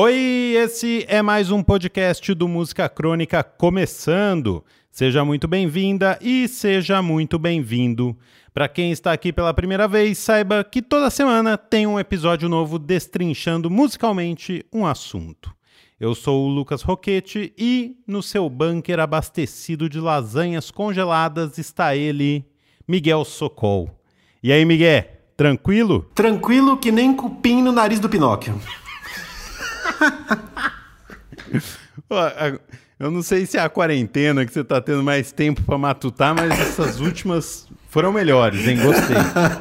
Oi, esse é mais um podcast do Música Crônica começando. Seja muito bem-vinda e seja muito bem-vindo. Para quem está aqui pela primeira vez, saiba que toda semana tem um episódio novo destrinchando musicalmente um assunto. Eu sou o Lucas Roquete e no seu bunker abastecido de lasanhas congeladas está ele, Miguel Socol. E aí, Miguel, tranquilo? Tranquilo que nem cupim no nariz do Pinóquio. Eu não sei se é a quarentena que você está tendo mais tempo para matutar, mas essas últimas foram melhores, hein? Gostei.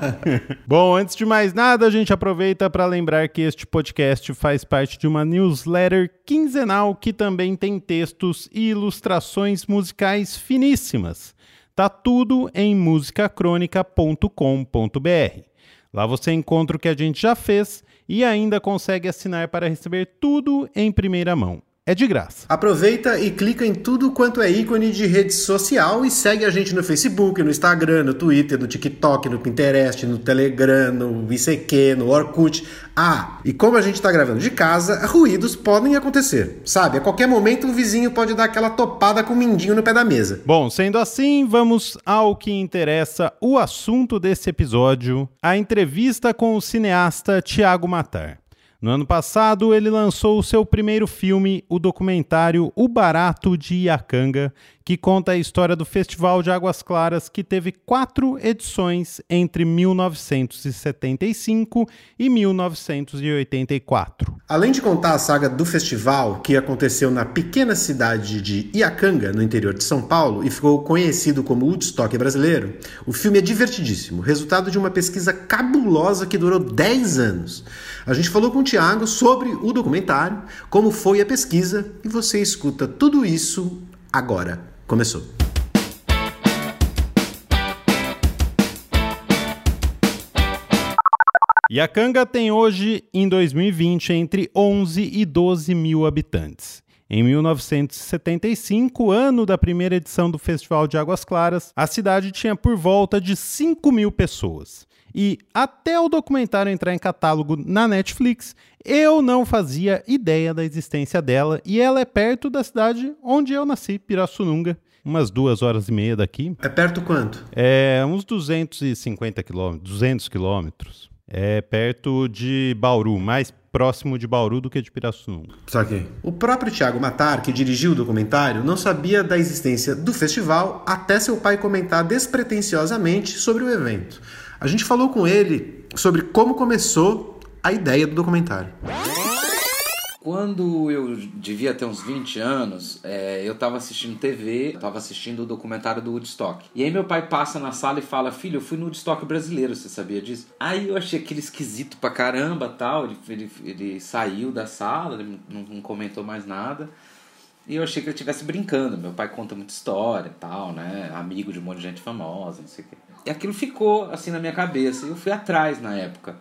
Bom, antes de mais nada, a gente aproveita para lembrar que este podcast faz parte de uma newsletter quinzenal que também tem textos e ilustrações musicais finíssimas. Tá tudo em musicacronica.com.br. Lá você encontra o que a gente já fez e ainda consegue assinar para receber tudo em primeira mão. É de graça. Aproveita e clica em tudo quanto é ícone de rede social e segue a gente no Facebook, no Instagram, no Twitter, no TikTok, no Pinterest, no Telegram, no ICQ, no Orkut. Ah, e como a gente está gravando de casa, ruídos podem acontecer. Sabe, a qualquer momento o vizinho pode dar aquela topada com o mindinho no pé da mesa. Bom, sendo assim, vamos ao que interessa o assunto desse episódio: a entrevista com o cineasta Tiago Matar. No ano passado, ele lançou o seu primeiro filme, o documentário O Barato de Iacanga, que conta a história do Festival de Águas Claras, que teve quatro edições entre 1975 e 1984. Além de contar a saga do festival, que aconteceu na pequena cidade de Iacanga, no interior de São Paulo, e ficou conhecido como Woodstock brasileiro, o filme é divertidíssimo, resultado de uma pesquisa cabulosa que durou 10 anos. A gente falou com o Tiago sobre o documentário, como foi a pesquisa, e você escuta tudo isso agora. Começou. Iacanga tem hoje, em 2020, entre 11 e 12 mil habitantes. Em 1975, ano da primeira edição do Festival de Águas Claras, a cidade tinha por volta de 5 mil pessoas. E até o documentário entrar em catálogo na Netflix, eu não fazia ideia da existência dela e ela é perto da cidade onde eu nasci, Pirassununga, umas duas horas e meia daqui. É perto quanto? É uns 250 quilômetros, 200 quilômetros. É perto de Bauru, mais próximo de Bauru do que de Pirassununga. Saquei. O próprio Thiago Matar, que dirigiu o documentário, não sabia da existência do festival até seu pai comentar despretensiosamente sobre o evento. A gente falou com ele sobre como começou a ideia do documentário. Quando eu devia ter uns 20 anos, é, eu estava assistindo TV, estava assistindo o documentário do Woodstock. E aí meu pai passa na sala e fala: Filho, eu fui no Woodstock brasileiro, você sabia disso? Aí eu achei aquele esquisito pra caramba tal. Ele, ele, ele saiu da sala, ele não, não comentou mais nada. E eu achei que ele estivesse brincando. Meu pai conta muita história tal, né? Amigo de um monte de gente famosa, não sei o quê. E aquilo ficou assim na minha cabeça. E eu fui atrás na época.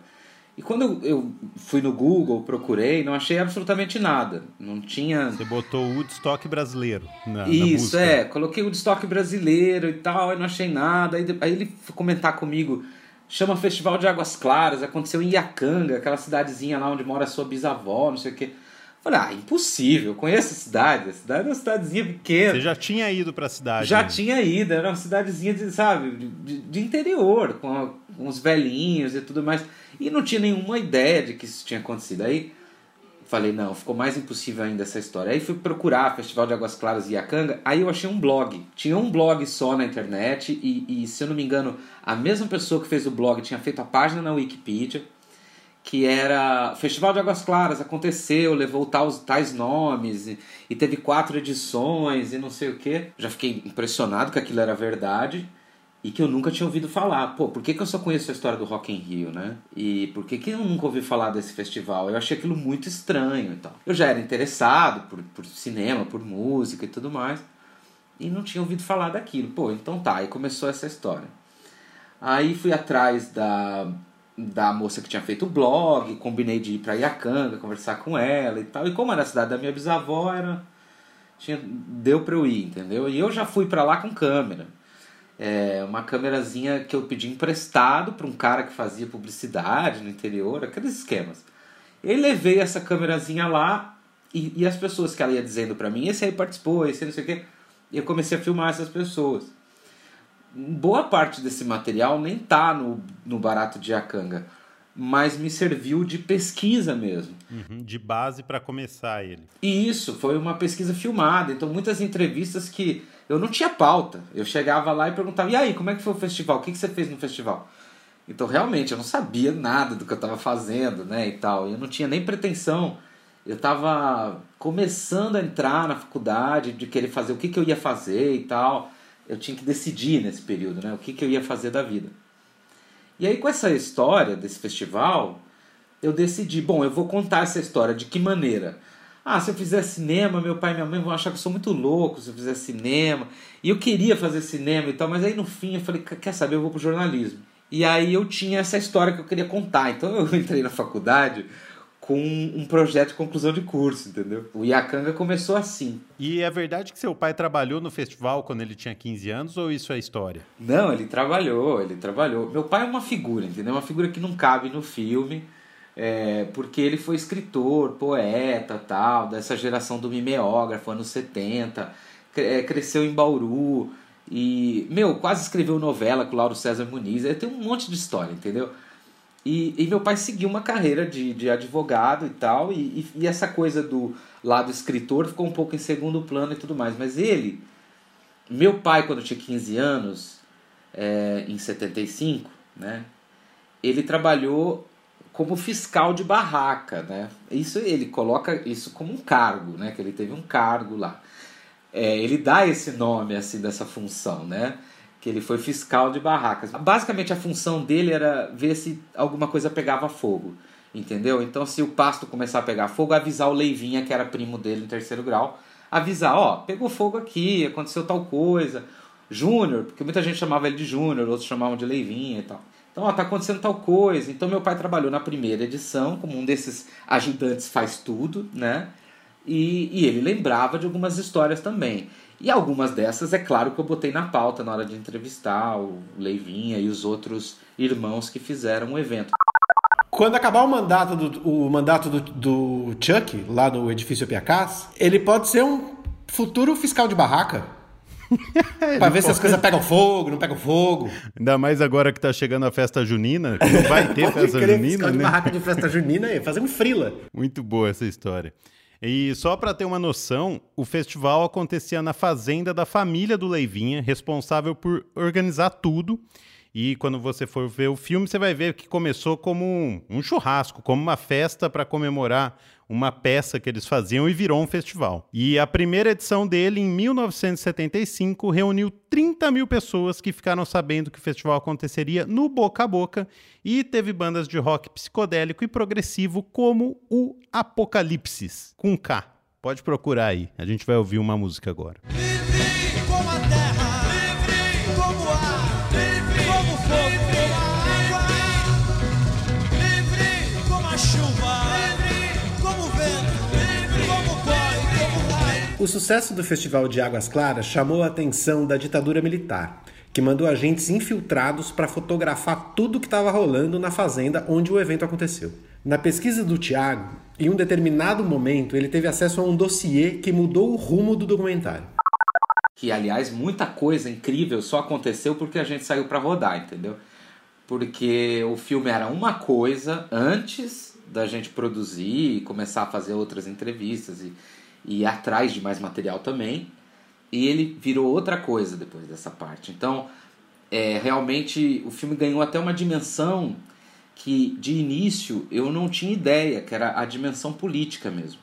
E quando eu, eu, fui no Google, procurei, não achei absolutamente nada. Não tinha. Você botou o Woodstock brasileiro na Isso, na é. Coloquei o Woodstock brasileiro e tal, e não achei nada. Aí, aí ele foi comentar comigo. Chama Festival de Águas Claras, aconteceu em Iacanga, aquela cidadezinha lá onde mora a sua bisavó, não sei o quê. Falei, ah, impossível, conheço a cidade. A cidade é uma cidadezinha pequena. Você já tinha ido para a cidade? Já né? tinha ido, era uma cidadezinha de, sabe, de, de interior, com, a, com os velhinhos e tudo mais. E não tinha nenhuma ideia de que isso tinha acontecido. Aí falei, não, ficou mais impossível ainda essa história. Aí fui procurar Festival de Águas Claras e Iacanga, aí eu achei um blog. Tinha um blog só na internet e, e, se eu não me engano, a mesma pessoa que fez o blog tinha feito a página na Wikipedia que era Festival de Águas Claras, aconteceu, levou tais, tais nomes, e, e, teve quatro edições e não sei o que. Já fiquei impressionado que aquilo era verdade e que eu nunca tinha ouvido falar. Pô, por que, que eu só conheço a história do Rock in Rio, né? E por que, que eu nunca ouvi falar desse festival? Eu achei aquilo muito estranho e tal. Eu já era interessado por, por cinema, por música e tudo mais, e não tinha ouvido falar daquilo. Pô, então tá, aí começou essa história. Aí fui atrás da da moça que tinha feito o blog, combinei de ir para Iacanga, conversar com ela e tal. E como era a cidade da minha bisavó, era tinha deu para eu ir, entendeu? E eu já fui para lá com câmera. É, uma câmerazinha que eu pedi emprestado para um cara que fazia publicidade no interior, aqueles esquemas. Eu levei essa câmerazinha lá e, e as pessoas que ela ia dizendo para mim, esse aí participou, esse não sei o quê, eu comecei a filmar essas pessoas. Boa parte desse material nem tá no, no Barato de Acanga, mas me serviu de pesquisa mesmo. Uhum, de base para começar ele. E isso, foi uma pesquisa filmada, então muitas entrevistas que eu não tinha pauta. Eu chegava lá e perguntava, e aí, como é que foi o festival? O que, que você fez no festival? Então, realmente, eu não sabia nada do que eu estava fazendo, né, e tal. Eu não tinha nem pretensão. Eu estava começando a entrar na faculdade, de querer fazer o que, que eu ia fazer e tal. Eu tinha que decidir nesse período, né, o que, que eu ia fazer da vida. E aí, com essa história desse festival, eu decidi, bom, eu vou contar essa história. De que maneira? Ah, se eu fizer cinema, meu pai e minha mãe vão achar que eu sou muito louco se eu fizer cinema. E eu queria fazer cinema e tal, mas aí no fim eu falei, quer saber, eu vou pro jornalismo. E aí eu tinha essa história que eu queria contar. Então eu entrei na faculdade com um projeto de conclusão de curso, entendeu? O Iacanga começou assim. E é verdade que seu pai trabalhou no festival quando ele tinha 15 anos ou isso é história? Não, ele trabalhou, ele trabalhou. Meu pai é uma figura, entendeu? Uma figura que não cabe no filme, é, porque ele foi escritor, poeta, tal, dessa geração do mimeógrafo, anos 70, é, cresceu em Bauru, e, meu, quase escreveu novela com o Lauro César Muniz. Ele tem um monte de história, entendeu? E, e meu pai seguiu uma carreira de, de advogado e tal. E, e, essa coisa do lado escritor ficou um pouco em segundo plano e tudo mais. Mas ele, meu pai, quando tinha 15 anos, é, em 75, né? Ele trabalhou como fiscal de barraca, né? Isso ele coloca isso como um cargo, né? Que ele teve um cargo lá é, ele dá esse nome assim dessa função, né? Que ele foi fiscal de barracas. Basicamente a função dele era ver se alguma coisa pegava fogo, entendeu? Então se o pasto começar a pegar fogo, avisar o Leivinha, que era primo dele no terceiro grau, avisar, ó, pegou fogo aqui, aconteceu tal coisa. Júnior, porque muita gente chamava ele de Júnior, outros chamavam de Leivinha e tal. Então, ó, tá acontecendo tal coisa. Então, meu pai trabalhou na primeira edição como um desses ajudantes faz tudo, né? E, e ele lembrava de algumas histórias também. E algumas dessas, é claro que eu botei na pauta na hora de entrevistar o Leivinha e os outros irmãos que fizeram o evento. Quando acabar o mandato do, o mandato do, do Chuck, lá no edifício Piacás, ele pode ser um futuro fiscal de barraca. pra ver se as coisas pegam fogo, não pegam fogo. Ainda mais agora que tá chegando a festa junina. Não vai ter festa junina, fiscal né? de barraca de festa junina aí, fazer um frila. Muito boa essa história. E só para ter uma noção, o festival acontecia na fazenda da família do Leivinha, responsável por organizar tudo. E quando você for ver o filme, você vai ver que começou como um, churrasco, como uma festa para comemorar uma peça que eles faziam e virou um festival. E a primeira edição dele, em 1975, reuniu 30 mil pessoas que ficaram sabendo que o festival aconteceria no boca a boca e teve bandas de rock psicodélico e progressivo como o Apocalipsis, com K. Pode procurar aí, a gente vai ouvir uma música agora. O sucesso do Festival de Águas Claras chamou a atenção da ditadura militar, que mandou agentes infiltrados para fotografar tudo que estava rolando na fazenda onde o evento aconteceu. Na pesquisa do Tiago, em um determinado momento, ele teve acesso a um dossiê que mudou o rumo do documentário. Que, aliás, muita coisa incrível só aconteceu porque a gente saiu para rodar, entendeu? Porque o filme era uma coisa antes da gente produzir e começar a fazer outras entrevistas e e atrás de mais material também. E ele virou outra coisa depois dessa parte. Então, é, realmente o filme ganhou até uma dimensão que de início eu não tinha ideia, que era a dimensão política mesmo.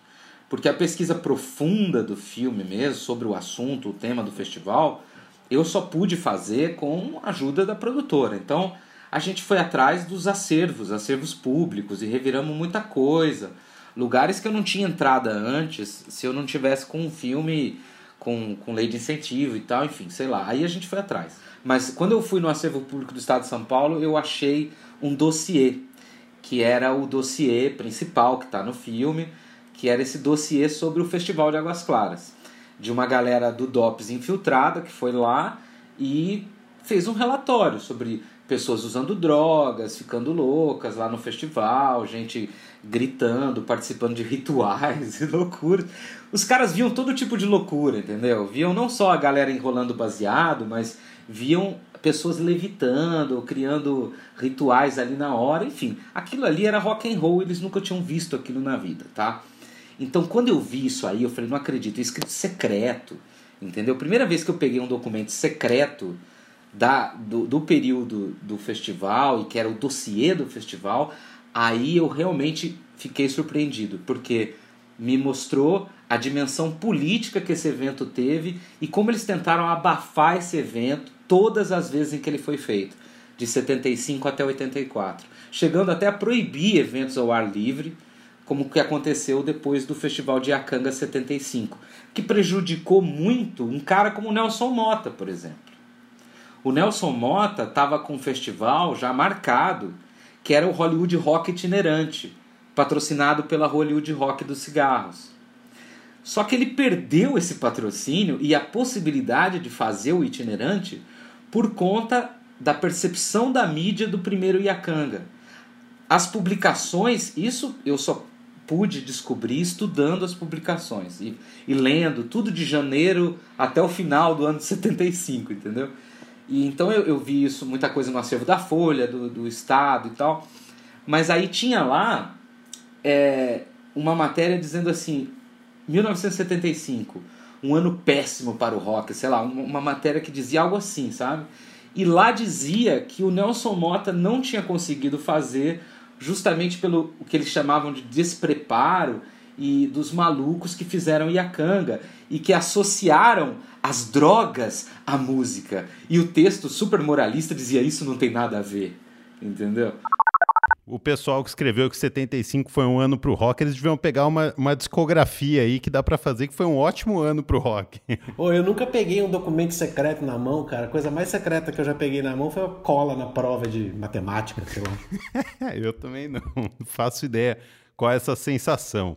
Porque a pesquisa profunda do filme mesmo, sobre o assunto, o tema do festival, eu só pude fazer com a ajuda da produtora. Então, a gente foi atrás dos acervos, acervos públicos, e reviramos muita coisa lugares que eu não tinha entrada antes, se eu não tivesse com um filme com, com lei de incentivo e tal, enfim, sei lá. Aí a gente foi atrás. Mas quando eu fui no acervo público do Estado de São Paulo, eu achei um dossiê, que era o dossiê principal que está no filme, que era esse dossiê sobre o Festival de Águas Claras. De uma galera do DOPS infiltrada que foi lá e fez um relatório sobre pessoas usando drogas, ficando loucas lá no festival, gente gritando, participando de rituais e loucuras. Os caras viam todo tipo de loucura, entendeu? Viam não só a galera enrolando baseado, mas viam pessoas levitando, criando rituais ali na hora, enfim. Aquilo ali era rock and roll, eles nunca tinham visto aquilo na vida, tá? Então, quando eu vi isso aí, eu falei, não acredito, é escrito secreto, entendeu? Primeira vez que eu peguei um documento secreto da, do, do período do festival, e que era o dossiê do festival, aí eu realmente fiquei surpreendido, porque me mostrou a dimensão política que esse evento teve e como eles tentaram abafar esse evento todas as vezes em que ele foi feito, de 75 até 84, chegando até a proibir eventos ao ar livre, como que aconteceu depois do Festival de Akanga 75, que prejudicou muito um cara como Nelson Mota, por exemplo. O Nelson Mota estava com um festival já marcado, que era o Hollywood Rock itinerante, patrocinado pela Hollywood Rock dos cigarros. Só que ele perdeu esse patrocínio e a possibilidade de fazer o itinerante por conta da percepção da mídia do primeiro Iacanga. As publicações, isso eu só pude descobrir estudando as publicações e, e lendo tudo de janeiro até o final do ano de 75, entendeu? E então eu, eu vi isso, muita coisa no acervo da Folha, do, do Estado e tal. Mas aí tinha lá é, uma matéria dizendo assim: 1975, um ano péssimo para o rock, sei lá, uma matéria que dizia algo assim, sabe? E lá dizia que o Nelson Mota não tinha conseguido fazer justamente pelo o que eles chamavam de despreparo e dos malucos que fizeram Iacanga e que associaram as drogas à música. E o texto super moralista dizia isso não tem nada a ver, entendeu? o pessoal que escreveu que 75 foi um ano pro rock, eles deviam pegar uma, uma discografia aí que dá para fazer que foi um ótimo ano pro rock. Ô, eu nunca peguei um documento secreto na mão, cara. A coisa mais secreta que eu já peguei na mão foi a cola na prova de matemática, sei lá. eu também não, não faço ideia qual é essa sensação.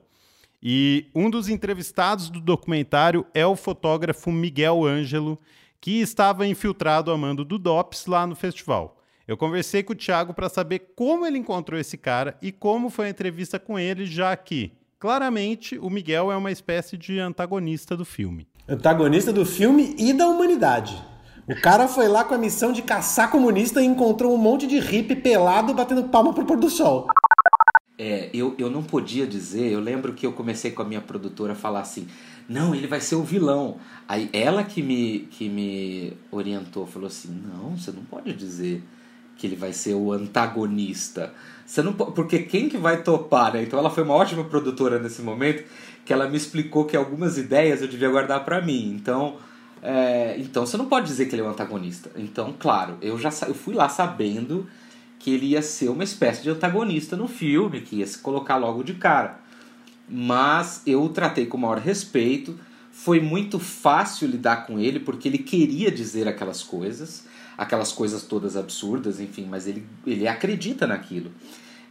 E um dos entrevistados do documentário é o fotógrafo Miguel Ângelo, que estava infiltrado a mando do DOPS lá no festival. Eu conversei com o Thiago para saber como ele encontrou esse cara e como foi a entrevista com ele, já que, claramente, o Miguel é uma espécie de antagonista do filme. Antagonista do filme e da humanidade. O cara foi lá com a missão de caçar comunista e encontrou um monte de hippie pelado batendo palma pro pôr do sol. É, eu, eu não podia dizer, eu lembro que eu comecei com a minha produtora a falar assim, não, ele vai ser o vilão. Aí ela que me, que me orientou, falou assim, não, você não pode dizer que ele vai ser o antagonista. Você não porque quem que vai topar, né? Então ela foi uma ótima produtora nesse momento, que ela me explicou que algumas ideias eu devia guardar para mim. Então, é, então você não pode dizer que ele é o antagonista. Então, claro, eu já eu fui lá sabendo que ele ia ser uma espécie de antagonista no filme, que ia se colocar logo de cara. Mas eu o tratei com o maior respeito. Foi muito fácil lidar com ele porque ele queria dizer aquelas coisas aquelas coisas todas absurdas, enfim, mas ele, ele acredita naquilo.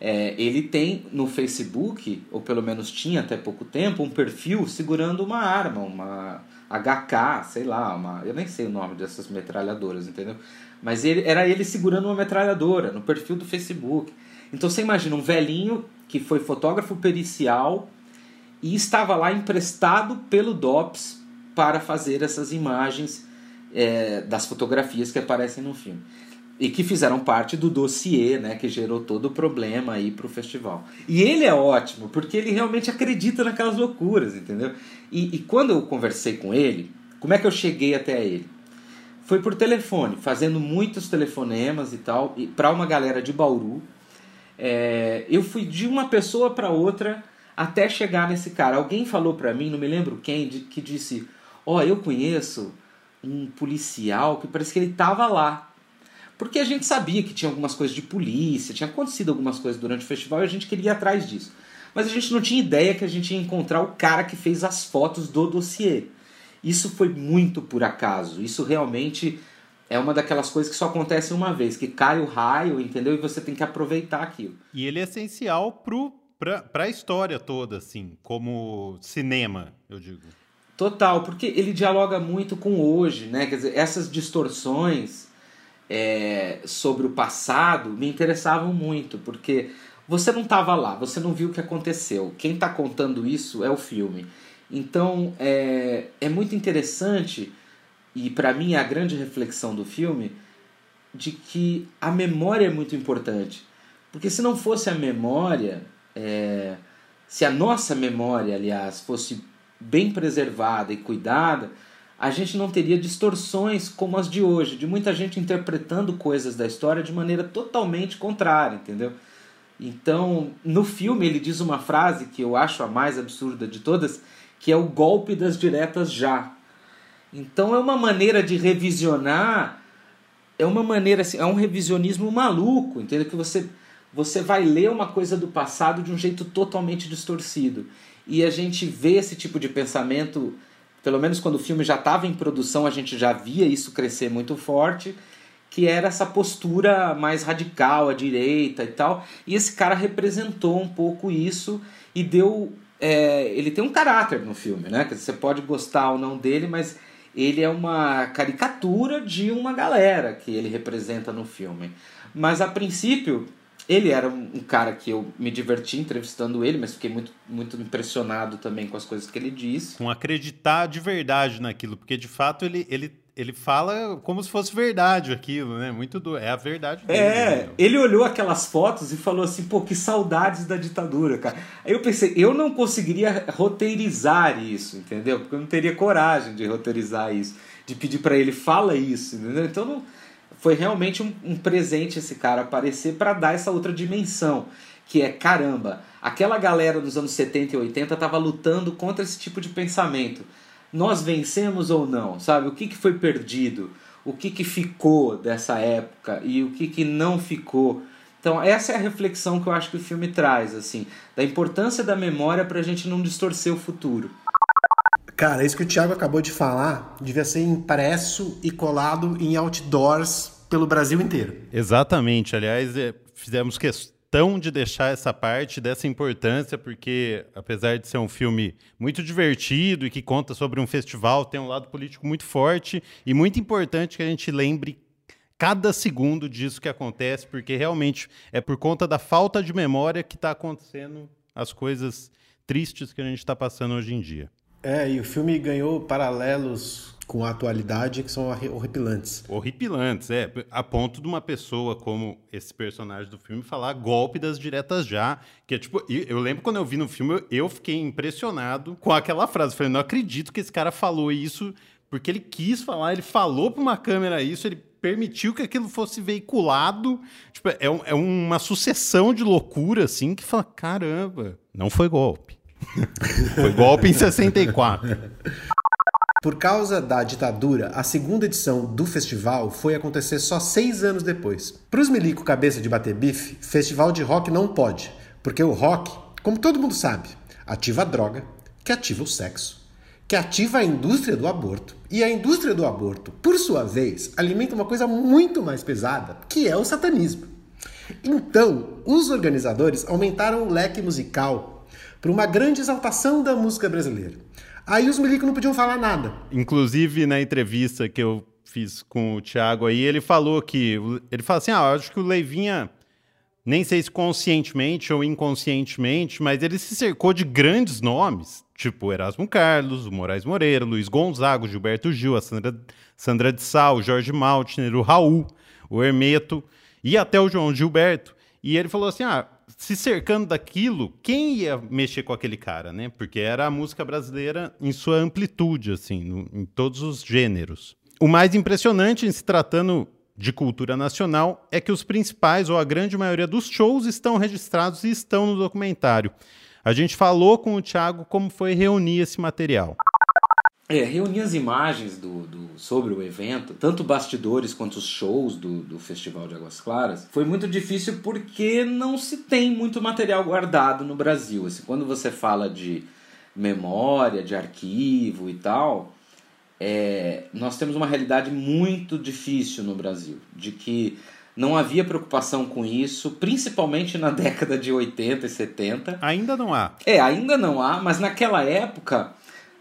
É, ele tem no Facebook, ou pelo menos tinha até pouco tempo, um perfil segurando uma arma, uma HK, sei lá, uma, eu nem sei o nome dessas metralhadoras, entendeu? Mas ele, era ele segurando uma metralhadora no perfil do Facebook. Então você imagina um velhinho que foi fotógrafo pericial e estava lá emprestado pelo DOPS para fazer essas imagens é, das fotografias que aparecem no filme. E que fizeram parte do dossiê, né, que gerou todo o problema aí pro festival. E ele é ótimo, porque ele realmente acredita naquelas loucuras, entendeu? E, e quando eu conversei com ele, como é que eu cheguei até ele? Foi por telefone, fazendo muitos telefonemas e tal, e para uma galera de Bauru. É, eu fui de uma pessoa para outra até chegar nesse cara. Alguém falou para mim, não me lembro quem, de, que disse: Ó, oh, eu conheço um policial que parece que ele estava lá. Porque a gente sabia que tinha algumas coisas de polícia, tinha acontecido algumas coisas durante o festival e a gente queria ir atrás disso. Mas a gente não tinha ideia que a gente ia encontrar o cara que fez as fotos do dossiê. Isso foi muito por acaso. Isso realmente é uma daquelas coisas que só acontece uma vez, que cai o raio, entendeu? E você tem que aproveitar aquilo. E ele é essencial pro, pra, pra história toda, assim, como cinema, eu digo. Total, porque ele dialoga muito com hoje, né? Quer dizer, essas distorções é, sobre o passado me interessavam muito, porque você não estava lá, você não viu o que aconteceu. Quem está contando isso é o filme. Então é, é muito interessante, e para mim é a grande reflexão do filme, de que a memória é muito importante. Porque se não fosse a memória, é, se a nossa memória, aliás, fosse bem preservada e cuidada, a gente não teria distorções como as de hoje, de muita gente interpretando coisas da história de maneira totalmente contrária, entendeu? Então, no filme ele diz uma frase que eu acho a mais absurda de todas, que é o golpe das diretas já. Então é uma maneira de revisionar, é uma maneira assim, é um revisionismo maluco, entendeu? Que você você vai ler uma coisa do passado de um jeito totalmente distorcido. E a gente vê esse tipo de pensamento, pelo menos quando o filme já estava em produção, a gente já via isso crescer muito forte, que era essa postura mais radical à direita e tal. E esse cara representou um pouco isso e deu. É, ele tem um caráter no filme, né? Você pode gostar ou não dele, mas ele é uma caricatura de uma galera que ele representa no filme. Mas a princípio, ele era um cara que eu me diverti entrevistando ele, mas fiquei muito, muito impressionado também com as coisas que ele disse. Com acreditar de verdade naquilo, porque de fato ele, ele, ele fala como se fosse verdade aquilo, né? Muito do. É a verdade dele. É, né? ele olhou aquelas fotos e falou assim, pô, que saudades da ditadura, cara. Aí eu pensei, eu não conseguiria roteirizar isso, entendeu? Porque eu não teria coragem de roteirizar isso, de pedir para ele, fala isso, entendeu? Então não foi realmente um, um presente esse cara aparecer para dar essa outra dimensão, que é caramba, aquela galera dos anos 70 e 80 estava lutando contra esse tipo de pensamento. Nós vencemos ou não, sabe? O que, que foi perdido? O que, que ficou dessa época e o que, que não ficou? Então, essa é a reflexão que eu acho que o filme traz, assim, da importância da memória para a gente não distorcer o futuro. Cara, isso que o Thiago acabou de falar devia ser impresso e colado em outdoors pelo Brasil inteiro. Exatamente. Aliás, é, fizemos questão de deixar essa parte dessa importância, porque apesar de ser um filme muito divertido e que conta sobre um festival, tem um lado político muito forte e muito importante que a gente lembre cada segundo disso que acontece, porque realmente é por conta da falta de memória que está acontecendo as coisas tristes que a gente está passando hoje em dia. É, e o filme ganhou paralelos com a atualidade que são horripilantes. Horripilantes, é. A ponto de uma pessoa como esse personagem do filme falar golpe das diretas já. Que é tipo, eu lembro quando eu vi no filme, eu fiquei impressionado com aquela frase. Falei, não acredito que esse cara falou isso, porque ele quis falar, ele falou para uma câmera isso, ele permitiu que aquilo fosse veiculado. Tipo, é, é uma sucessão de loucura, assim, que fala, caramba, não foi golpe. Foi golpe em 64. Por causa da ditadura, a segunda edição do festival foi acontecer só seis anos depois. Para os milico cabeça de bater bife, festival de rock não pode, porque o rock, como todo mundo sabe, ativa a droga, que ativa o sexo, que ativa a indústria do aborto. E a indústria do aborto, por sua vez, alimenta uma coisa muito mais pesada, que é o satanismo. Então, os organizadores aumentaram o leque musical para uma grande exaltação da música brasileira. Aí os milicos não podiam falar nada. Inclusive, na entrevista que eu fiz com o Thiago aí, ele falou que. Ele fala assim: ah, acho que o Leivinha, nem sei se conscientemente ou inconscientemente, mas ele se cercou de grandes nomes, tipo Erasmo Carlos, o Moraes Moreira, Luiz Gonzaga, Gilberto Gil, a Sandra, Sandra de Sal, o Jorge Maltner, o Raul, o Hermeto e até o João Gilberto. E ele falou assim: ah, se cercando daquilo, quem ia mexer com aquele cara, né? Porque era a música brasileira em sua amplitude, assim, no, em todos os gêneros. O mais impressionante em se tratando de cultura nacional é que os principais, ou a grande maioria dos shows, estão registrados e estão no documentário. A gente falou com o Thiago como foi reunir esse material. É, reunir as imagens do, do, sobre o evento, tanto bastidores quanto os shows do, do Festival de Águas Claras, foi muito difícil porque não se tem muito material guardado no Brasil. Assim, quando você fala de memória, de arquivo e tal, é, nós temos uma realidade muito difícil no Brasil, de que não havia preocupação com isso, principalmente na década de 80 e 70. Ainda não há. É, ainda não há, mas naquela época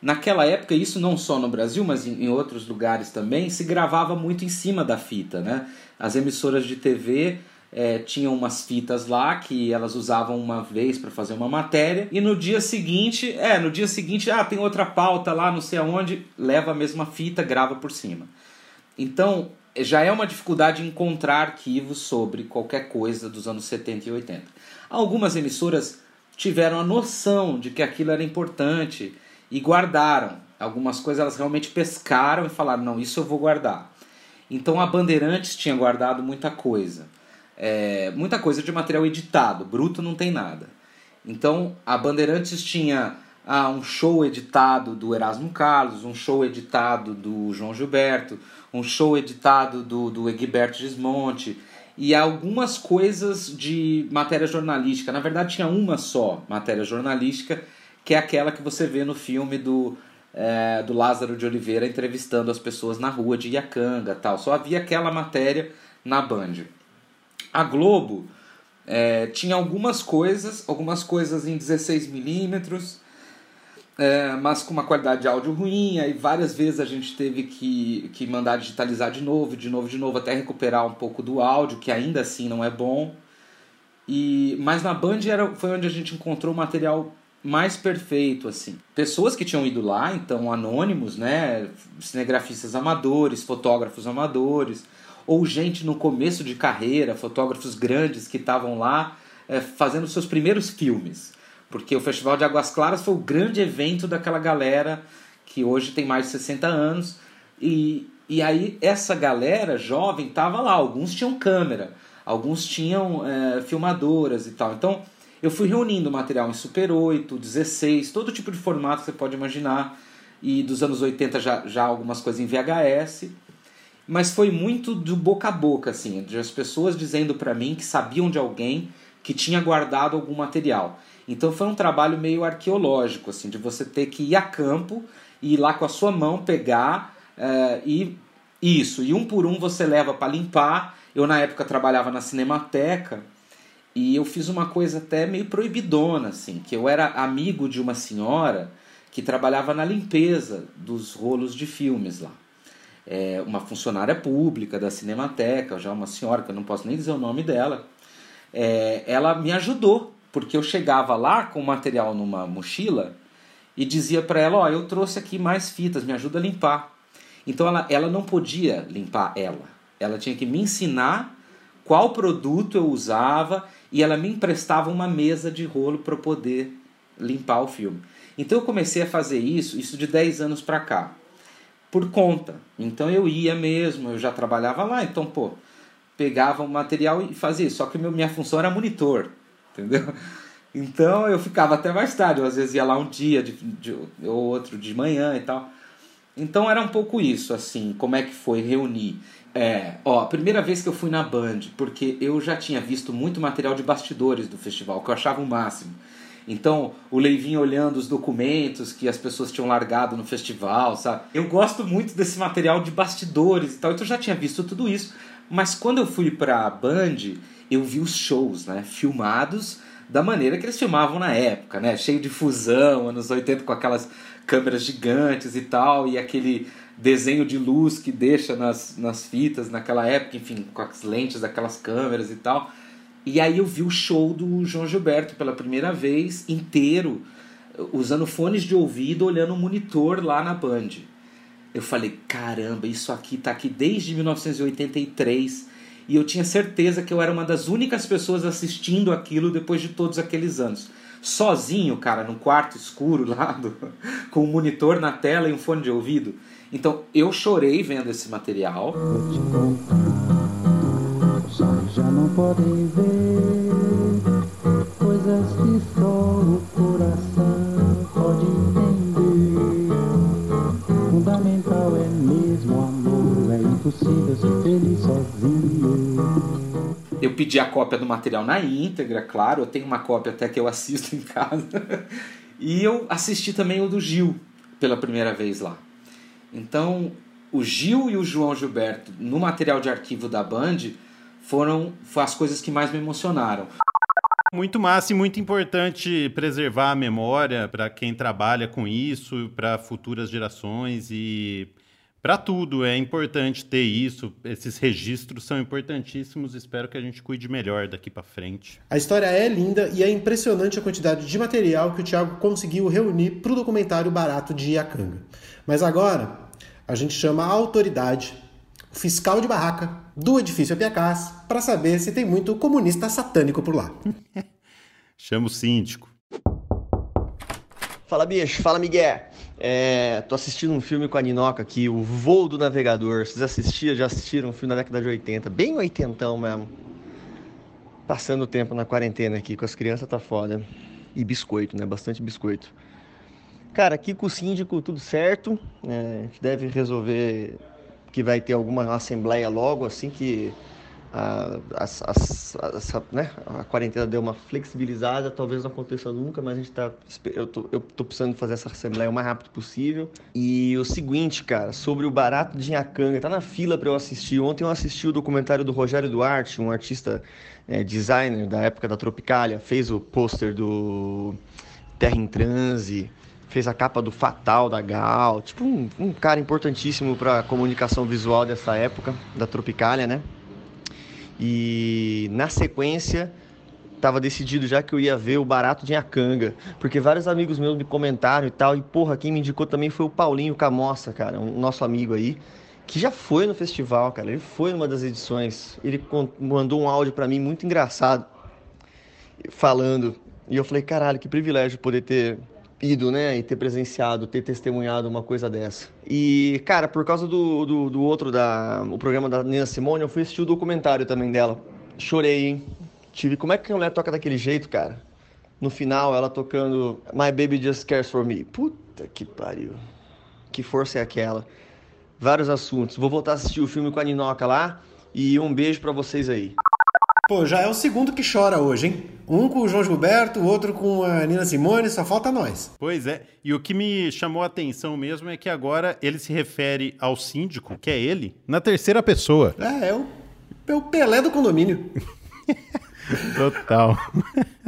Naquela época, isso não só no Brasil, mas em, outros lugares também, se gravava muito em cima da fita, né? As emissoras de TV é, tinha umas fitas lá que elas usavam uma vez para fazer uma matéria e no dia seguinte, é, no dia seguinte, ah, tem outra pauta lá, não sei aonde, leva a mesma fita, grava por cima. Então, já é uma dificuldade encontrar arquivos sobre qualquer coisa dos anos 70 e 80. Algumas emissoras tiveram a noção de que aquilo era importante e guardaram. Algumas coisas elas realmente pescaram e falaram: não, isso eu vou guardar. Então a Bandeirantes tinha guardado muita coisa. É, muita coisa de material editado, bruto não tem nada. Então a Bandeirantes tinha ah, um show editado do Erasmo Carlos, um show editado do João Gilberto, um show editado do, do Egberto Gismonte e algumas coisas de matéria jornalística. Na verdade, tinha uma só matéria jornalística, que é aquela que você vê no filme do, é, do Lázaro de Oliveira entrevistando as pessoas na rua de Iacanga tal. Só havia aquela matéria na Band. A Globo é, tinha algumas coisas, algumas coisas em 16 milímetros, é, mas com uma qualidade de áudio ruim, aí várias vezes a gente teve que, que mandar digitalizar de novo, de novo, de novo, até recuperar um pouco do áudio, que ainda assim não é bom. E, mas na Band era, foi onde a gente encontrou material mais perfeito, assim. Pessoas que tinham ido lá, então anônimos, né, cinegrafistas amadores, fotógrafos amadores, ou gente no começo de carreira, fotógrafos grandes que estavam lá é, fazendo seus primeiros filmes. Porque o Festival de Águas Claras foi o grande evento daquela galera que hoje tem mais de 60 anos. E, e aí essa galera jovem tava lá. Alguns tinham câmera, alguns tinham é, filmadoras e tal. Então eu fui reunindo material em Super 8, 16, todo tipo de formato que você pode imaginar. E dos anos 80 já, já algumas coisas em VHS. Mas foi muito do boca a boca, assim, de as pessoas dizendo para mim que sabiam de alguém que tinha guardado algum material. Então foi um trabalho meio arqueológico, assim, de você ter que ir a campo e ir lá com a sua mão pegar uh, e isso. E um por um você leva para limpar. Eu na época trabalhava na Cinemateca e eu fiz uma coisa até meio proibidona, assim, que eu era amigo de uma senhora que trabalhava na limpeza dos rolos de filmes lá. É uma funcionária pública da Cinemateca, já uma senhora que eu não posso nem dizer o nome dela. É, ela me ajudou porque eu chegava lá com o material numa mochila e dizia para ela: Ó, oh, eu trouxe aqui mais fitas, me ajuda a limpar. Então ela, ela não podia limpar ela. Ela tinha que me ensinar qual produto eu usava e ela me emprestava uma mesa de rolo para poder limpar o filme. Então eu comecei a fazer isso, isso de 10 anos para cá, por conta. Então eu ia mesmo, eu já trabalhava lá, então pô, pegava o material e fazia isso. Só que minha função era monitor entendeu? Então eu ficava até mais tarde, eu às vezes ia lá um dia de, de, ou outro de manhã e tal. Então era um pouco isso, assim, como é que foi reunir. É, ó, primeira vez que eu fui na Band, porque eu já tinha visto muito material de bastidores do festival, que eu achava o máximo. Então, o Leivinho olhando os documentos que as pessoas tinham largado no festival, sabe? Eu gosto muito desse material de bastidores e tal, então eu já tinha visto tudo isso. Mas quando eu fui pra Band, eu vi os shows, né, filmados da maneira que eles filmavam na época, né, cheio de fusão, anos 80 com aquelas câmeras gigantes e tal, e aquele desenho de luz que deixa nas, nas fitas naquela época, enfim, com as lentes daquelas câmeras e tal. E aí eu vi o show do João Gilberto pela primeira vez inteiro, usando fones de ouvido, olhando o monitor lá na Band. Eu falei, caramba, isso aqui tá aqui desde 1983 e eu tinha certeza que eu era uma das únicas pessoas assistindo aquilo depois de todos aqueles anos. Sozinho, cara, num quarto escuro lá, do, com um monitor na tela e um fone de ouvido. Então eu chorei vendo esse material. já não podem ver pedi a cópia do material na íntegra, claro, eu tenho uma cópia até que eu assisto em casa. E eu assisti também o do Gil pela primeira vez lá. Então, o Gil e o João Gilberto no material de arquivo da Band foram, as coisas que mais me emocionaram. Muito massa e muito importante preservar a memória para quem trabalha com isso, para futuras gerações e para tudo é importante ter isso. Esses registros são importantíssimos. Espero que a gente cuide melhor daqui para frente. A história é linda e é impressionante a quantidade de material que o Thiago conseguiu reunir para o documentário barato de Iacanga. Mas agora a gente chama a autoridade, o fiscal de barraca do edifício Apiacás, para saber se tem muito comunista satânico por lá. Chama o síndico. Fala, bicho. Fala, Miguel. É, tô assistindo um filme com a Ninoca aqui, O Voo do Navegador. Vocês assistiram? Já assistiram? Um filme da década de 80. Bem oitentão mesmo. Passando o tempo na quarentena aqui com as crianças tá foda. E biscoito, né? Bastante biscoito. Cara, aqui com o síndico tudo certo. É, a gente deve resolver que vai ter alguma assembleia logo, assim que a, a, né, a quarentena deu uma flexibilizada, talvez não aconteça nunca, mas a gente tá. Eu tô, eu tô precisando fazer essa assembleia o mais rápido possível. E o seguinte, cara, sobre o barato de Nhacanga, tá na fila para eu assistir. Ontem eu assisti o documentário do Rogério Duarte, um artista é, designer da época da Tropicália, fez o pôster do Terra em Transe fez a capa do Fatal da Gal, tipo um, um cara importantíssimo para comunicação visual dessa época da Tropicália, né? E na sequência estava decidido já que eu ia ver o Barato de Acanga, porque vários amigos meus me comentaram e tal, e porra, quem me indicou também foi o Paulinho Camossa, cara, um nosso amigo aí, que já foi no festival, cara, ele foi numa das edições, ele mandou um áudio para mim muito engraçado, falando, e eu falei, caralho, que privilégio poder ter ido, né, e ter presenciado, ter testemunhado uma coisa dessa. E, cara, por causa do, do, do, outro, da, o programa da Nina Simone, eu fui assistir o documentário também dela. Chorei, hein? Tive, como é que a mulher toca daquele jeito, cara? No final, ela tocando My Baby Just Cares For Me. Puta que pariu. Que força é aquela? Vários assuntos. Vou voltar a assistir o filme com a Ninoca lá. E um beijo para vocês aí. Pô, já é o segundo que chora hoje, hein? Um com o João Gilberto, o outro com a Nina Simone, só falta nós. Pois é. E o que me chamou a atenção mesmo é que agora ele se refere ao síndico, que é ele, na terceira pessoa. É, é o, é o Pelé do condomínio. Total.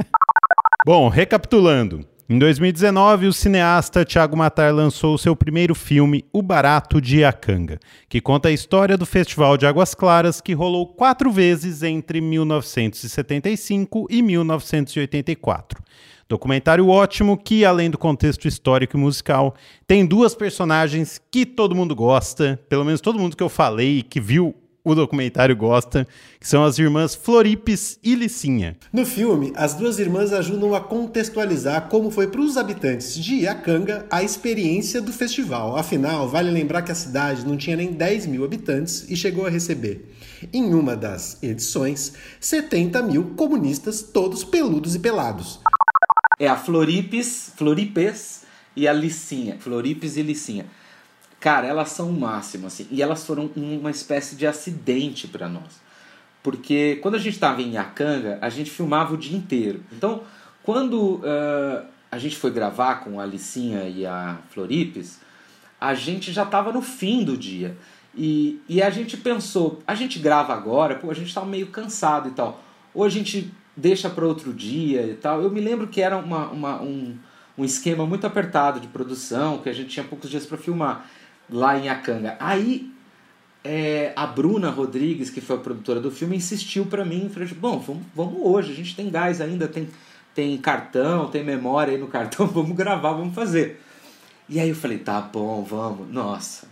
Bom, recapitulando. Em 2019, o cineasta Thiago Matar lançou seu primeiro filme, O Barato de Iacanga, que conta a história do Festival de Águas Claras que rolou quatro vezes entre 1975 e 1984. Documentário ótimo que, além do contexto histórico e musical, tem duas personagens que todo mundo gosta, pelo menos todo mundo que eu falei que viu o documentário gosta, que são as irmãs Floripes e Licinha. No filme, as duas irmãs ajudam a contextualizar como foi para os habitantes de Iacanga a experiência do festival. Afinal, vale lembrar que a cidade não tinha nem 10 mil habitantes e chegou a receber, em uma das edições, 70 mil comunistas, todos peludos e pelados. É a Floripes, Floripes e a Licinha. Floripes e Licinha. Cara, elas são o máximo, assim. E elas foram uma espécie de acidente para nós. Porque quando a gente estava em Iacanga, a gente filmava o dia inteiro. Então, quando uh, a gente foi gravar com a Alicinha e a Floripes, a gente já estava no fim do dia. E, e a gente pensou, a gente grava agora, pô, a gente está meio cansado e tal. Ou a gente deixa para outro dia e tal. Eu me lembro que era uma, uma, um, um esquema muito apertado de produção, que a gente tinha poucos dias para filmar lá em Acanga. Aí é, a Bruna Rodrigues, que foi a produtora do filme, insistiu para mim, falou, bom, vamos, vamos hoje, a gente tem gás ainda, tem, tem cartão, tem memória aí no cartão, vamos gravar, vamos fazer. E aí eu falei, tá bom, vamos, nossa.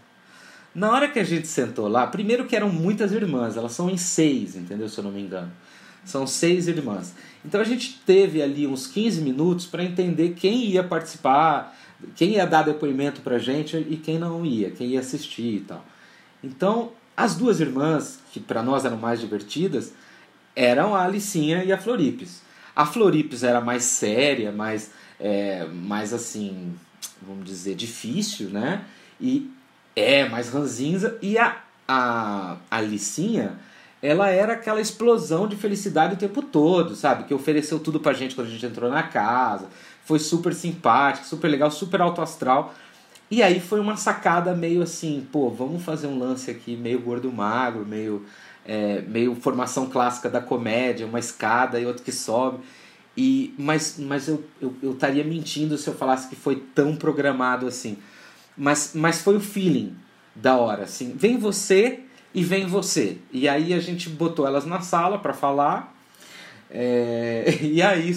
Na hora que a gente sentou lá, primeiro que eram muitas irmãs, elas são em seis, entendeu? Se eu não me engano. São seis irmãs. Então a gente teve ali uns 15 minutos para entender quem ia participar, quem ia dar depoimento pra gente e quem não ia, quem ia assistir e tal. Então, as duas irmãs, que para nós eram mais divertidas, eram a Alicinha e a Floripes. A Floripes era mais séria, mais, é, mais assim, vamos dizer, difícil, né? E é mais ranzinza. E a, a, a Alicinha, ela era aquela explosão de felicidade o tempo todo, sabe? Que ofereceu tudo pra gente quando a gente entrou na casa, foi super simpático, super legal, super alto astral. E aí foi uma sacada meio assim, pô, vamos fazer um lance aqui meio gordo magro, meio, é, meio formação clássica da comédia, uma escada e outro que sobe. E, mas mas eu, eu, estaria mentindo se eu falasse que foi tão programado assim. Mas, mas foi o feeling. da hora, assim. Vem você e vem você. E aí a gente botou elas na sala para falar. É, e aí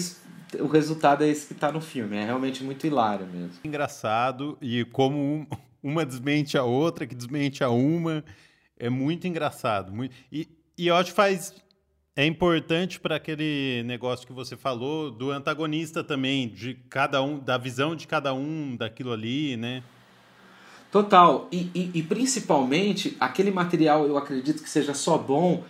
o resultado é esse que está no filme. É realmente muito hilário mesmo. Engraçado e como uma desmente a outra, que desmente a uma, é muito engraçado. Muito... E, e eu acho que faz é importante para aquele negócio que você falou do antagonista também, de cada um, da visão de cada um daquilo ali, né? Total. E, e, e, principalmente, aquele material eu acredito que seja só bom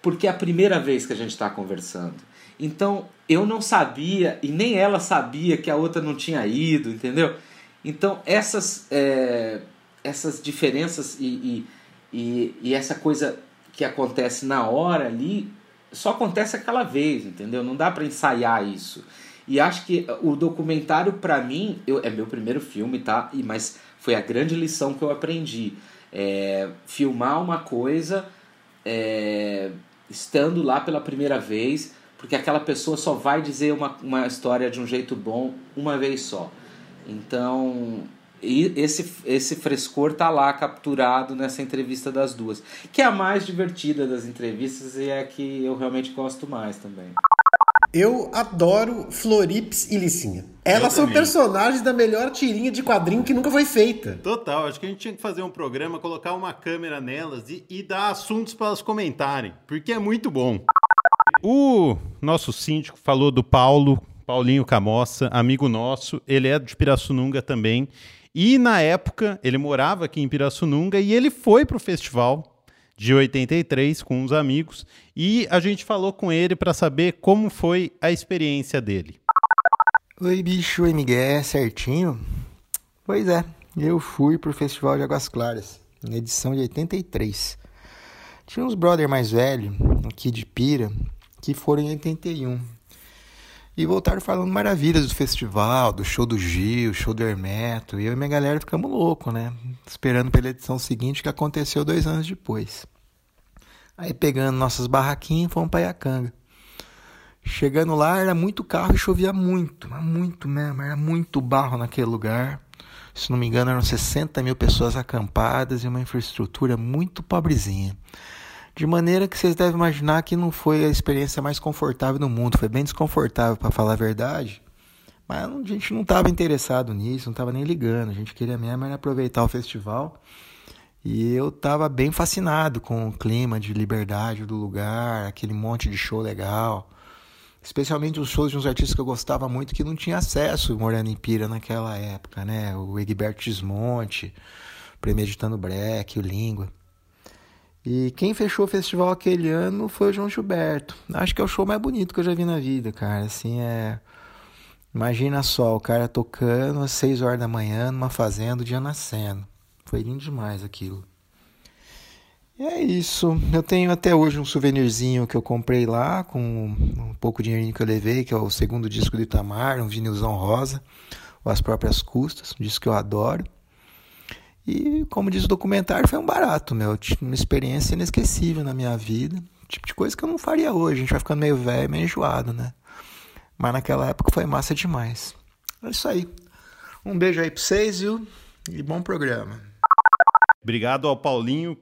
porque é a primeira vez que a gente está conversando. Então, eu não sabia, e nem ela sabia que a outra não tinha ido, entendeu? Então, essas, é, essas diferenças e, e, e, essa coisa que acontece na hora ali, só acontece aquela vez, entendeu? Não dá para ensaiar isso. E acho que o documentário, para mim, eu, é meu primeiro filme, tá? E, mas foi a grande lição que eu aprendi. É, filmar uma coisa é, estando lá pela primeira vez, porque aquela pessoa só vai dizer uma, uma história de um jeito bom uma vez só. Então, esse, esse frescor tá lá capturado nessa entrevista das duas, que é a mais divertida das entrevistas e é a que eu realmente gosto mais também. Eu adoro Florips e Licinha. Elas são personagens da melhor tirinha de quadrinho que nunca foi feita. Total, acho que a gente tinha que fazer um programa, colocar uma câmera nelas e, e dar assuntos para elas comentarem, porque é muito bom. O nosso síndico falou do Paulo, Paulinho Camossa, amigo nosso, ele é de Pirassununga também. E na época, ele morava aqui em Pirassununga e ele foi para o festival de 83 com uns amigos e a gente falou com ele para saber como foi a experiência dele. Oi, bicho, oi, Miguel, certinho? Pois é, eu fui pro Festival de Águas Claras, na edição de 83. Tinha uns brother mais velhos, aqui de Pira, que foram em 81. E voltaram falando maravilhas do festival, do show do Gil, show do Hermeto. E eu e minha galera ficamos loucos, né? Esperando pela edição seguinte, que aconteceu dois anos depois. Aí pegando nossas barraquinhas, fomos para Iacanga. Chegando lá, era muito carro e chovia muito, mas muito mesmo. Era muito barro naquele lugar. Se não me engano, eram 60 mil pessoas acampadas e uma infraestrutura muito pobrezinha. De maneira que vocês devem imaginar que não foi a experiência mais confortável do mundo, foi bem desconfortável para falar a verdade. Mas a gente não estava interessado nisso, não estava nem ligando. A gente queria mesmo aproveitar o festival. E eu estava bem fascinado com o clima de liberdade do lugar, aquele monte de show legal. Especialmente os shows de uns artistas que eu gostava muito que não tinha acesso morando em Pira naquela época, né? O Egberto Gismonte, Premeditando Breck, o Língua. E quem fechou o festival aquele ano foi o João Gilberto. Acho que é o show mais bonito que eu já vi na vida, cara. Assim, é. Imagina só, o cara tocando às 6 horas da manhã numa fazenda, o dia nascendo. Foi lindo demais aquilo. E é isso. Eu tenho até hoje um souvenirzinho que eu comprei lá, com um pouco de dinheirinho que eu levei, que é o segundo disco do Itamar, um vinilzão rosa, ou As Próprias Custas, um disco que eu adoro. E, como diz o documentário, foi um barato, meu. Uma experiência inesquecível na minha vida. Tipo de coisa que eu não faria hoje. A gente vai ficando meio velho, meio enjoado, né? Mas naquela época foi massa demais. É isso aí. Um beijo aí pra vocês, viu? E bom programa. Obrigado ao Paulinho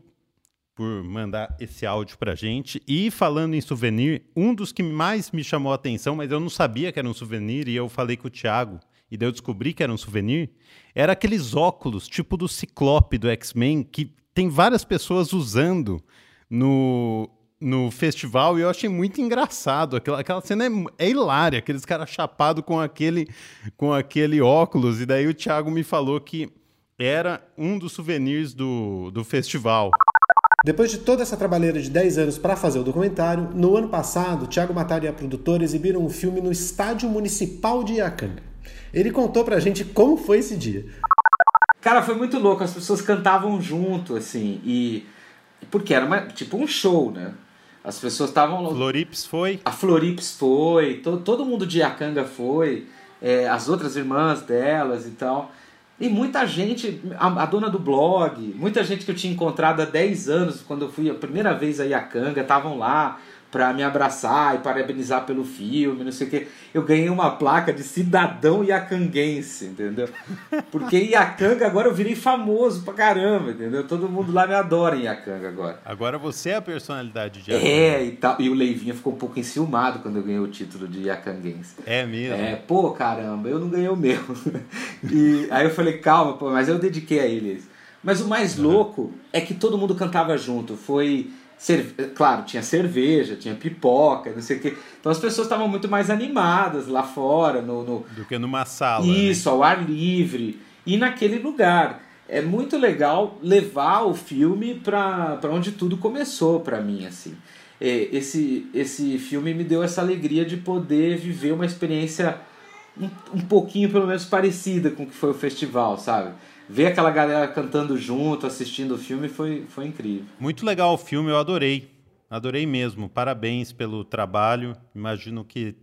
por mandar esse áudio pra gente. E falando em souvenir, um dos que mais me chamou a atenção, mas eu não sabia que era um souvenir, e eu falei com o Thiago, e daí eu descobri que era um souvenir, era aqueles óculos, tipo do Ciclope do X-Men, que tem várias pessoas usando no, no festival e eu achei muito engraçado. Aquela, aquela cena é, é hilária, aqueles caras chapados com aquele, com aquele óculos. E daí o Thiago me falou que era um dos souvenirs do, do festival. Depois de toda essa trabalheira de 10 anos para fazer o documentário, no ano passado, Thiago Matari e a produtora exibiram um filme no Estádio Municipal de Iacanga. Ele contou pra gente como foi esse dia. Cara, foi muito louco. As pessoas cantavam junto, assim, e. Porque era uma, tipo um show, né? As pessoas estavam. Florips foi? A Florips foi, to, todo mundo de Iacanga foi, é, as outras irmãs delas e tal. E muita gente, a, a, dona do blog, muita gente que eu tinha encontrado há 10 anos, quando eu fui a primeira vez a Iacanga, estavam lá. Para me abraçar e parabenizar pelo filme, não sei o quê. Eu ganhei uma placa de cidadão iacanguense, entendeu? Porque Iacanga agora eu virei famoso pra caramba, entendeu? Todo mundo lá me adora em Iacanga agora. Agora você é a personalidade de Iacanga. É, e tal. E o Leivinha ficou um pouco enciumado quando eu ganhei o título de iacanguense. É mesmo? É, pô, caramba, eu não ganhei o meu. e aí eu falei, calma, pô, mas eu dediquei a ele. Mas o mais uhum. louco é que todo mundo cantava junto. Foi Cerve... Claro, tinha cerveja, tinha pipoca, não sei o quê. Então as pessoas estavam muito mais animadas lá fora. No, no... Do que numa sala. Né? Isso, né? ao ar livre. E naquele lugar. É muito legal levar o filme para onde tudo começou para mim. assim. É, esse, esse filme me deu essa alegria de poder viver uma experiência um, um pouquinho, pelo menos, parecida com o que foi o festival, sabe? Ver aquela galera cantando junto, assistindo o filme, foi, foi incrível. Muito legal o filme, eu adorei. Adorei mesmo. Parabéns pelo trabalho. Imagino que.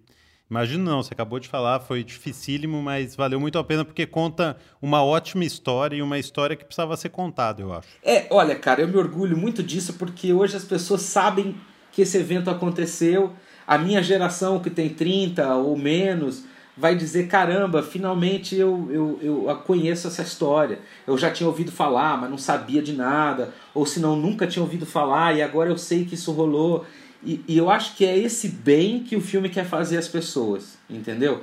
Imagino não, você acabou de falar, foi dificílimo, mas valeu muito a pena porque conta uma ótima história e uma história que precisava ser contada, eu acho. É, olha, cara, eu me orgulho muito disso porque hoje as pessoas sabem que esse evento aconteceu. A minha geração, que tem 30 ou menos, vai dizer: caramba, finalmente eu, eu, eu conheço essa história. Eu já tinha ouvido falar, mas não sabia de nada, ou se não, nunca tinha ouvido falar e agora eu sei que isso rolou. E, e eu acho que é esse bem que o filme quer fazer às pessoas, entendeu?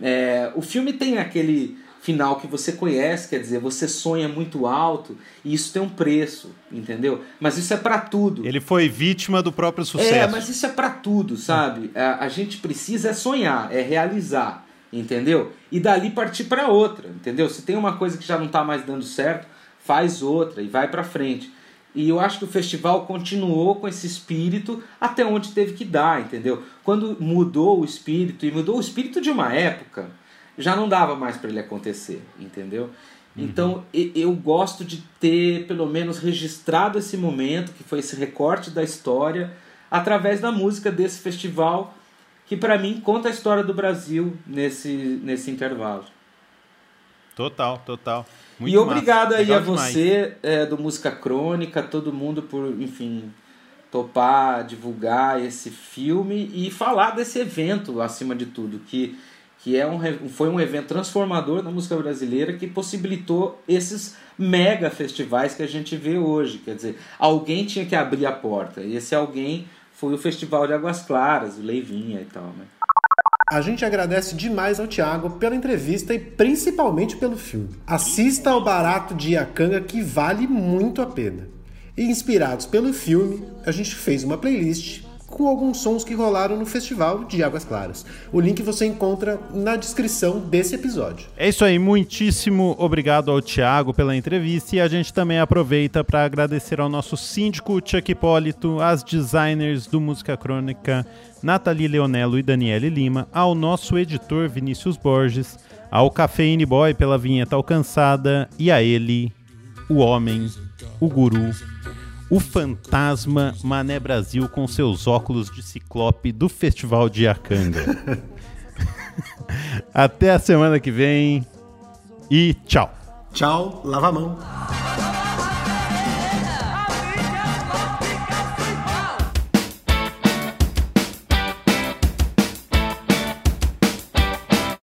É, o filme tem aquele final que você conhece, quer dizer, você sonha muito alto e isso tem um preço, entendeu? Mas isso é para tudo. Ele foi vítima do próprio sucesso. É, mas isso é para tudo, sabe? A, a gente precisa é sonhar, é realizar entendeu? E dali partir para outra, entendeu? Se tem uma coisa que já não está mais dando certo, faz outra e vai para frente. E eu acho que o festival continuou com esse espírito até onde teve que dar, entendeu? Quando mudou o espírito e mudou o espírito de uma época, já não dava mais para ele acontecer, entendeu? Uhum. Então eu gosto de ter pelo menos registrado esse momento, que foi esse recorte da história, através da música desse festival que para mim conta a história do Brasil nesse, nesse intervalo. Total, total. Muito e obrigado massa. aí Legal a você é, do Música Crônica, todo mundo por, enfim, topar, divulgar esse filme e falar desse evento acima de tudo, que, que é um, foi um evento transformador na música brasileira que possibilitou esses mega festivais que a gente vê hoje. Quer dizer, alguém tinha que abrir a porta e esse alguém foi o Festival de Águas Claras, o Leivinha e tal, né? A gente agradece demais ao Thiago pela entrevista e principalmente pelo filme. Assista ao Barato de Iacanga que vale muito a pena. E inspirados pelo filme, a gente fez uma playlist com alguns sons que rolaram no Festival de Águas Claras. O link você encontra na descrição desse episódio. É isso aí, muitíssimo obrigado ao Thiago pela entrevista e a gente também aproveita para agradecer ao nosso síndico Chuck Hipólito, às designers do Música Crônica, Nathalie Leonello e Daniele Lima, ao nosso editor Vinícius Borges, ao Cafeine Boy pela vinheta alcançada e a ele, o homem, o guru, o fantasma Mané Brasil com seus óculos de ciclope do Festival de Iacanga. Até a semana que vem e tchau. Tchau, lava a mão.